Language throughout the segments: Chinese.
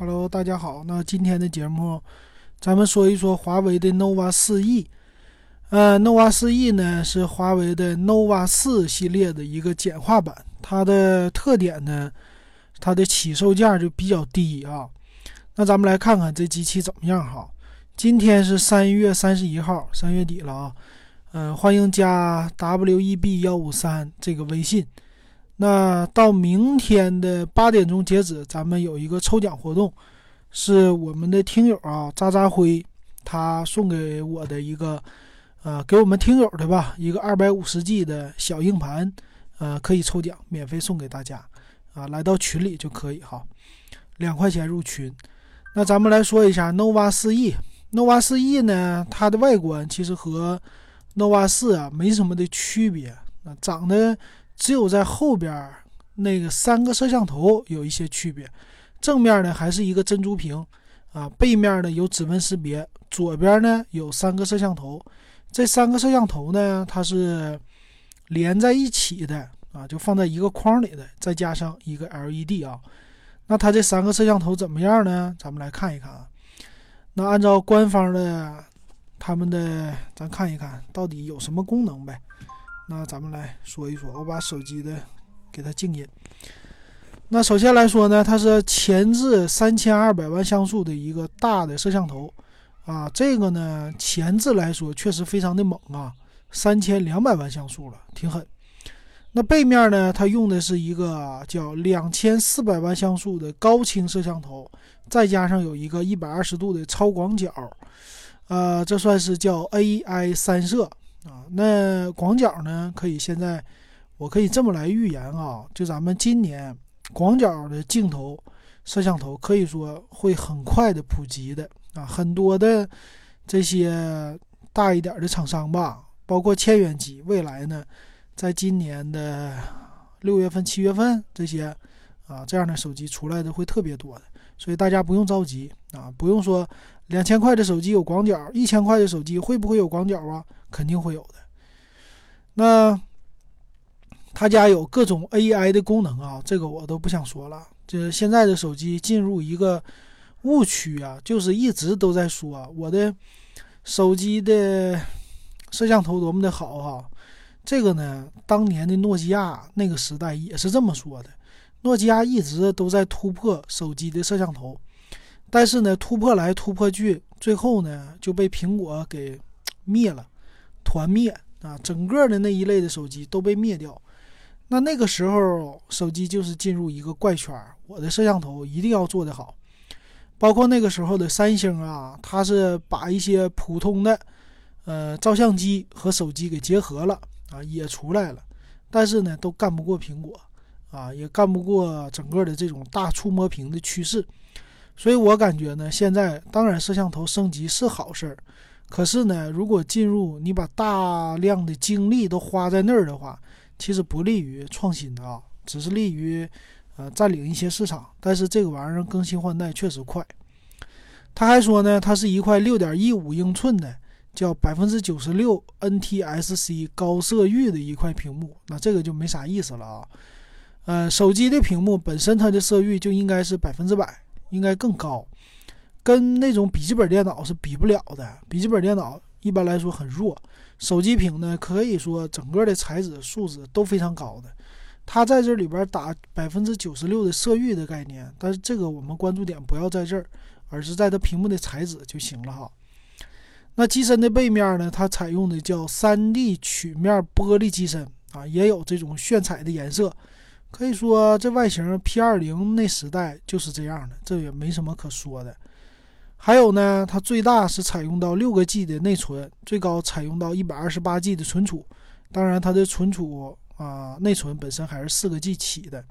Hello，大家好。那今天的节目，咱们说一说华为的 nova 四 E。呃，nova 四 E 呢是华为的 nova 四系列的一个简化版。它的特点呢，它的起售价就比较低啊。那咱们来看看这机器怎么样哈。今天是三月三十一号，三月底了啊。嗯，欢迎加 web 幺五三这个微信。那到明天的八点钟截止，咱们有一个抽奖活动，是我们的听友啊，渣渣辉，他送给我的一个，呃，给我们听友的吧，一个二百五十 G 的小硬盘，呃，可以抽奖，免费送给大家，啊，来到群里就可以哈，两块钱入群。那咱们来说一下 nova 四 E，nova 四 E 呢，它的外观其实和 nova 四啊没什么的区别，啊，长得。只有在后边那个三个摄像头有一些区别，正面呢还是一个珍珠屏，啊，背面呢有指纹识别，左边呢有三个摄像头，这三个摄像头呢它是连在一起的啊，就放在一个框里的，再加上一个 LED 啊，那它这三个摄像头怎么样呢？咱们来看一看啊，那按照官方的他们的，咱看一看到底有什么功能呗。那咱们来说一说，我把手机的给它静音。那首先来说呢，它是前置三千二百万像素的一个大的摄像头啊，这个呢前置来说确实非常的猛啊，三千两百万像素了，挺狠。那背面呢，它用的是一个叫两千四百万像素的高清摄像头，再加上有一个一百二十度的超广角，呃，这算是叫 AI 三摄。啊，那广角呢？可以现在，我可以这么来预言啊，就咱们今年广角的镜头摄像头可以说会很快的普及的啊，很多的这些大一点的厂商吧，包括千元机，未来呢，在今年的六月份、七月份这些啊这样的手机出来的会特别多的，所以大家不用着急啊，不用说两千块的手机有广角，一千块的手机会不会有广角啊？肯定会有的。那他家有各种 AI 的功能啊，这个我都不想说了。这现在的手机进入一个误区啊，就是一直都在说我的手机的摄像头多么的好哈。这个呢，当年的诺基亚那个时代也是这么说的。诺基亚一直都在突破手机的摄像头，但是呢，突破来突破去，最后呢就被苹果给灭了。团灭啊！整个的那一类的手机都被灭掉。那那个时候，手机就是进入一个怪圈。我的摄像头一定要做得好，包括那个时候的三星啊，它是把一些普通的呃照相机和手机给结合了啊，也出来了。但是呢，都干不过苹果啊，也干不过整个的这种大触摸屏的趋势。所以我感觉呢，现在当然摄像头升级是好事儿。可是呢，如果进入你把大量的精力都花在那儿的话，其实不利于创新的啊，只是利于呃占领一些市场。但是这个玩意儿更新换代确实快。他还说呢，它是一块六点一五英寸的，叫百分之九十六 NTSC 高色域的一块屏幕。那这个就没啥意思了啊。呃，手机的屏幕本身它的色域就应该是百分之百，应该更高。跟那种笔记本电脑是比不了的，笔记本电脑一般来说很弱，手机屏呢可以说整个的材质素质都非常高的。它在这里边打百分之九十六的色域的概念，但是这个我们关注点不要在这儿，而是在它屏幕的材质就行了哈。那机身的背面呢，它采用的叫三 D 曲面玻璃机身啊，也有这种炫彩的颜色，可以说这外形 P20 那时代就是这样的，这也没什么可说的。还有呢，它最大是采用到六个 G 的内存，最高采用到一百二十八 G 的存储。当然，它的存储啊，内存本身还是四个 G 起的。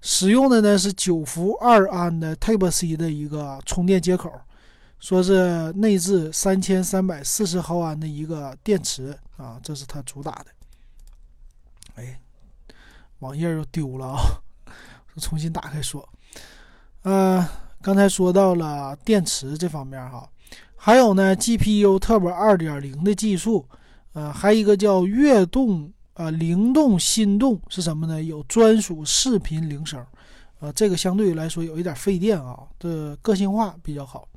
使用的呢是九伏二安的 Type C 的一个充电接口，说是内置三千三百四十毫安的一个电池啊，这是它主打的。哎，网页又丢了啊，重新打开说，呃。刚才说到了电池这方面哈，还有呢，GPU Turbo 2.0的技术，呃，还有一个叫悦动，呃，灵动心动是什么呢？有专属视频铃声，啊，这个相对来说有一点费电啊，这个性化比较好。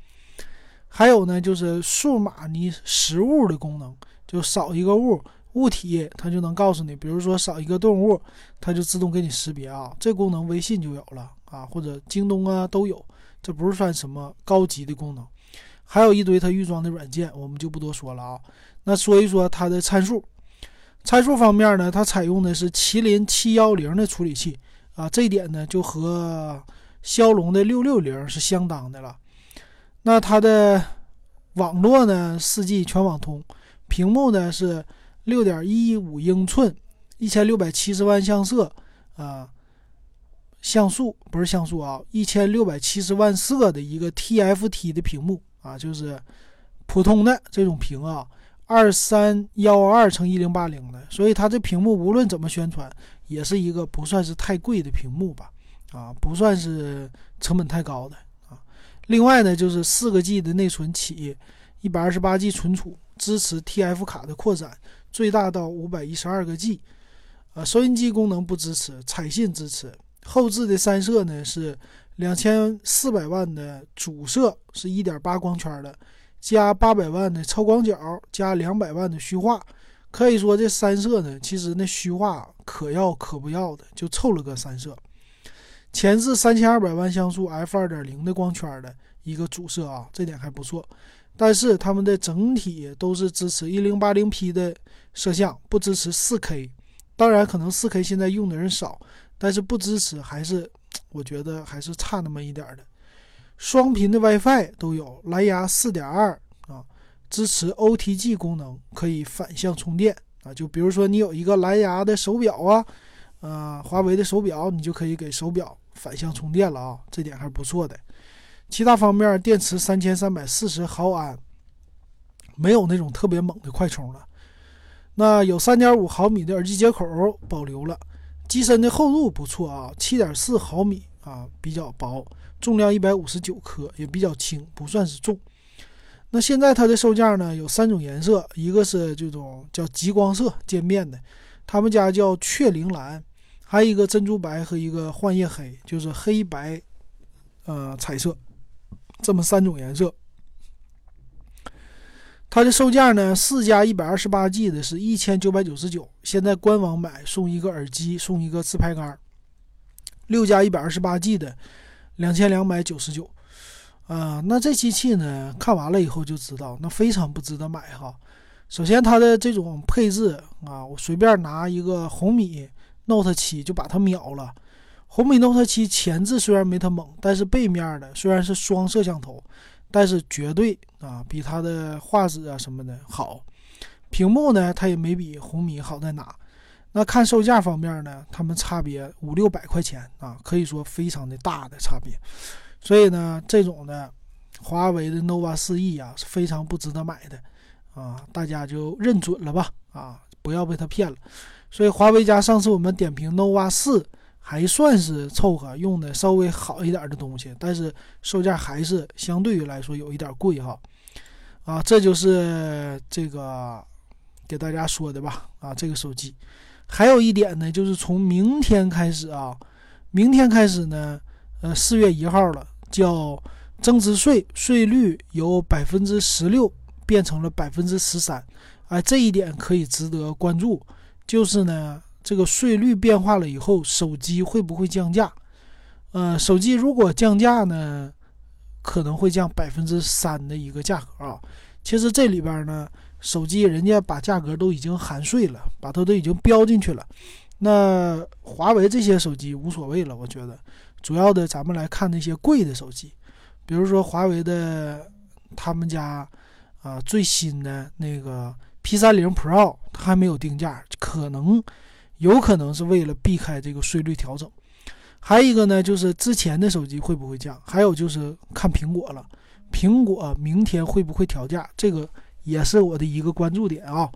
还有呢，就是数码你识物的功能，就少一个物物体，它就能告诉你，比如说少一个动物，它就自动给你识别啊。这功能微信就有了啊，或者京东啊都有，这不是算什么高级的功能。还有一堆它预装的软件，我们就不多说了啊。那说一说它的参数，参数方面呢，它采用的是麒麟七幺零的处理器。啊，这一点呢就和骁龙的六六零是相当的了。那它的网络呢，四 G 全网通，屏幕呢是六点一五英寸，一千六百七十万像素啊，像素不是像素啊，一千六百七十万色的一个 TFT 的屏幕啊，就是普通的这种屏啊，二三幺二乘一零八零的，所以它这屏幕无论怎么宣传。也是一个不算是太贵的屏幕吧，啊，不算是成本太高的啊。另外呢，就是四个 G 的内存起，一百二十八 G 存储，支持 TF 卡的扩展，最大到五百一十二个 G。呃，收音机功能不支持，彩信支持。后置的三摄呢是两千四百万的主摄，是一点八光圈的，加八百万的超广角，加两百万的虚化。可以说这三摄呢，其实那虚化可要可不要的，就凑了个三摄。前置三千二百万像素 f 二点零的光圈的一个主摄啊，这点还不错。但是他们的整体都是支持一零八零 P 的摄像，不支持四 K。当然，可能四 K 现在用的人少，但是不支持还是我觉得还是差那么一点的。双频的 WiFi 都有，蓝牙四点二啊。支持 OTG 功能，可以反向充电啊！就比如说你有一个蓝牙的手表啊，啊，华为的手表，你就可以给手表反向充电了啊！这点还是不错的。其他方面，电池三千三百四十毫安，没有那种特别猛的快充了。那有三点五毫米的耳机接口保留了，机身的厚度不错啊，七点四毫米啊，比较薄，重量一百五十九克，也比较轻，不算是重。那现在它的售价呢有三种颜色，一个是这种叫极光色渐变的，他们家叫雀铃蓝，还有一个珍珠白和一个幻夜黑，就是黑白，呃彩色，这么三种颜色。它的售价呢，四加一百二十八 G 的是一千九百九十九，现在官网买送一个耳机，送一个自拍杆；六加一百二十八 G 的两千两百九十九。啊，那这机器呢？看完了以后就知道，那非常不值得买哈。首先，它的这种配置啊，我随便拿一个红米 Note 7就把它秒了。红米 Note 7前置虽然没它猛，但是背面的虽然是双摄像头，但是绝对啊比它的画质啊什么的好。屏幕呢，它也没比红米好在哪。那看售价方面呢，它们差别五六百块钱啊，可以说非常的大的差别。所以呢，这种的华为的 nova 四 E 啊是非常不值得买的啊，大家就认准了吧啊，不要被他骗了。所以华为家上次我们点评 nova 四还算是凑合，用的稍微好一点的东西，但是售价还是相对于来说有一点贵哈。啊，这就是这个给大家说的吧啊，这个手机。还有一点呢，就是从明天开始啊，明天开始呢，呃，四月一号了。叫增值税税率由百分之十六变成了百分之十三，哎，这一点可以值得关注。就是呢，这个税率变化了以后，手机会不会降价？呃，手机如果降价呢，可能会降百分之三的一个价格啊。其实这里边呢，手机人家把价格都已经含税了，把它都已经标进去了。那华为这些手机无所谓了，我觉得。主要的，咱们来看那些贵的手机，比如说华为的，他们家啊最新的那个 P 三零 Pro，它还没有定价，可能有可能是为了避开这个税率调整。还有一个呢，就是之前的手机会不会降？还有就是看苹果了，苹果明天会不会调价？这个也是我的一个关注点啊。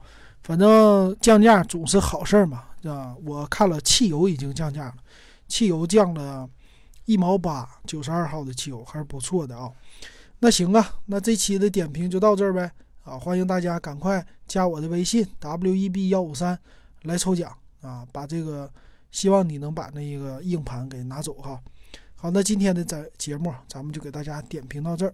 反正降价总是好事儿嘛，啊，我看了汽油已经降价了，汽油降了。一毛八九十二号的汽油还是不错的啊，那行啊，那这期的点评就到这儿呗啊，欢迎大家赶快加我的微信 w e b 幺五三来抽奖啊，把这个希望你能把那个硬盘给拿走哈。好，那今天的咱节目咱们就给大家点评到这儿。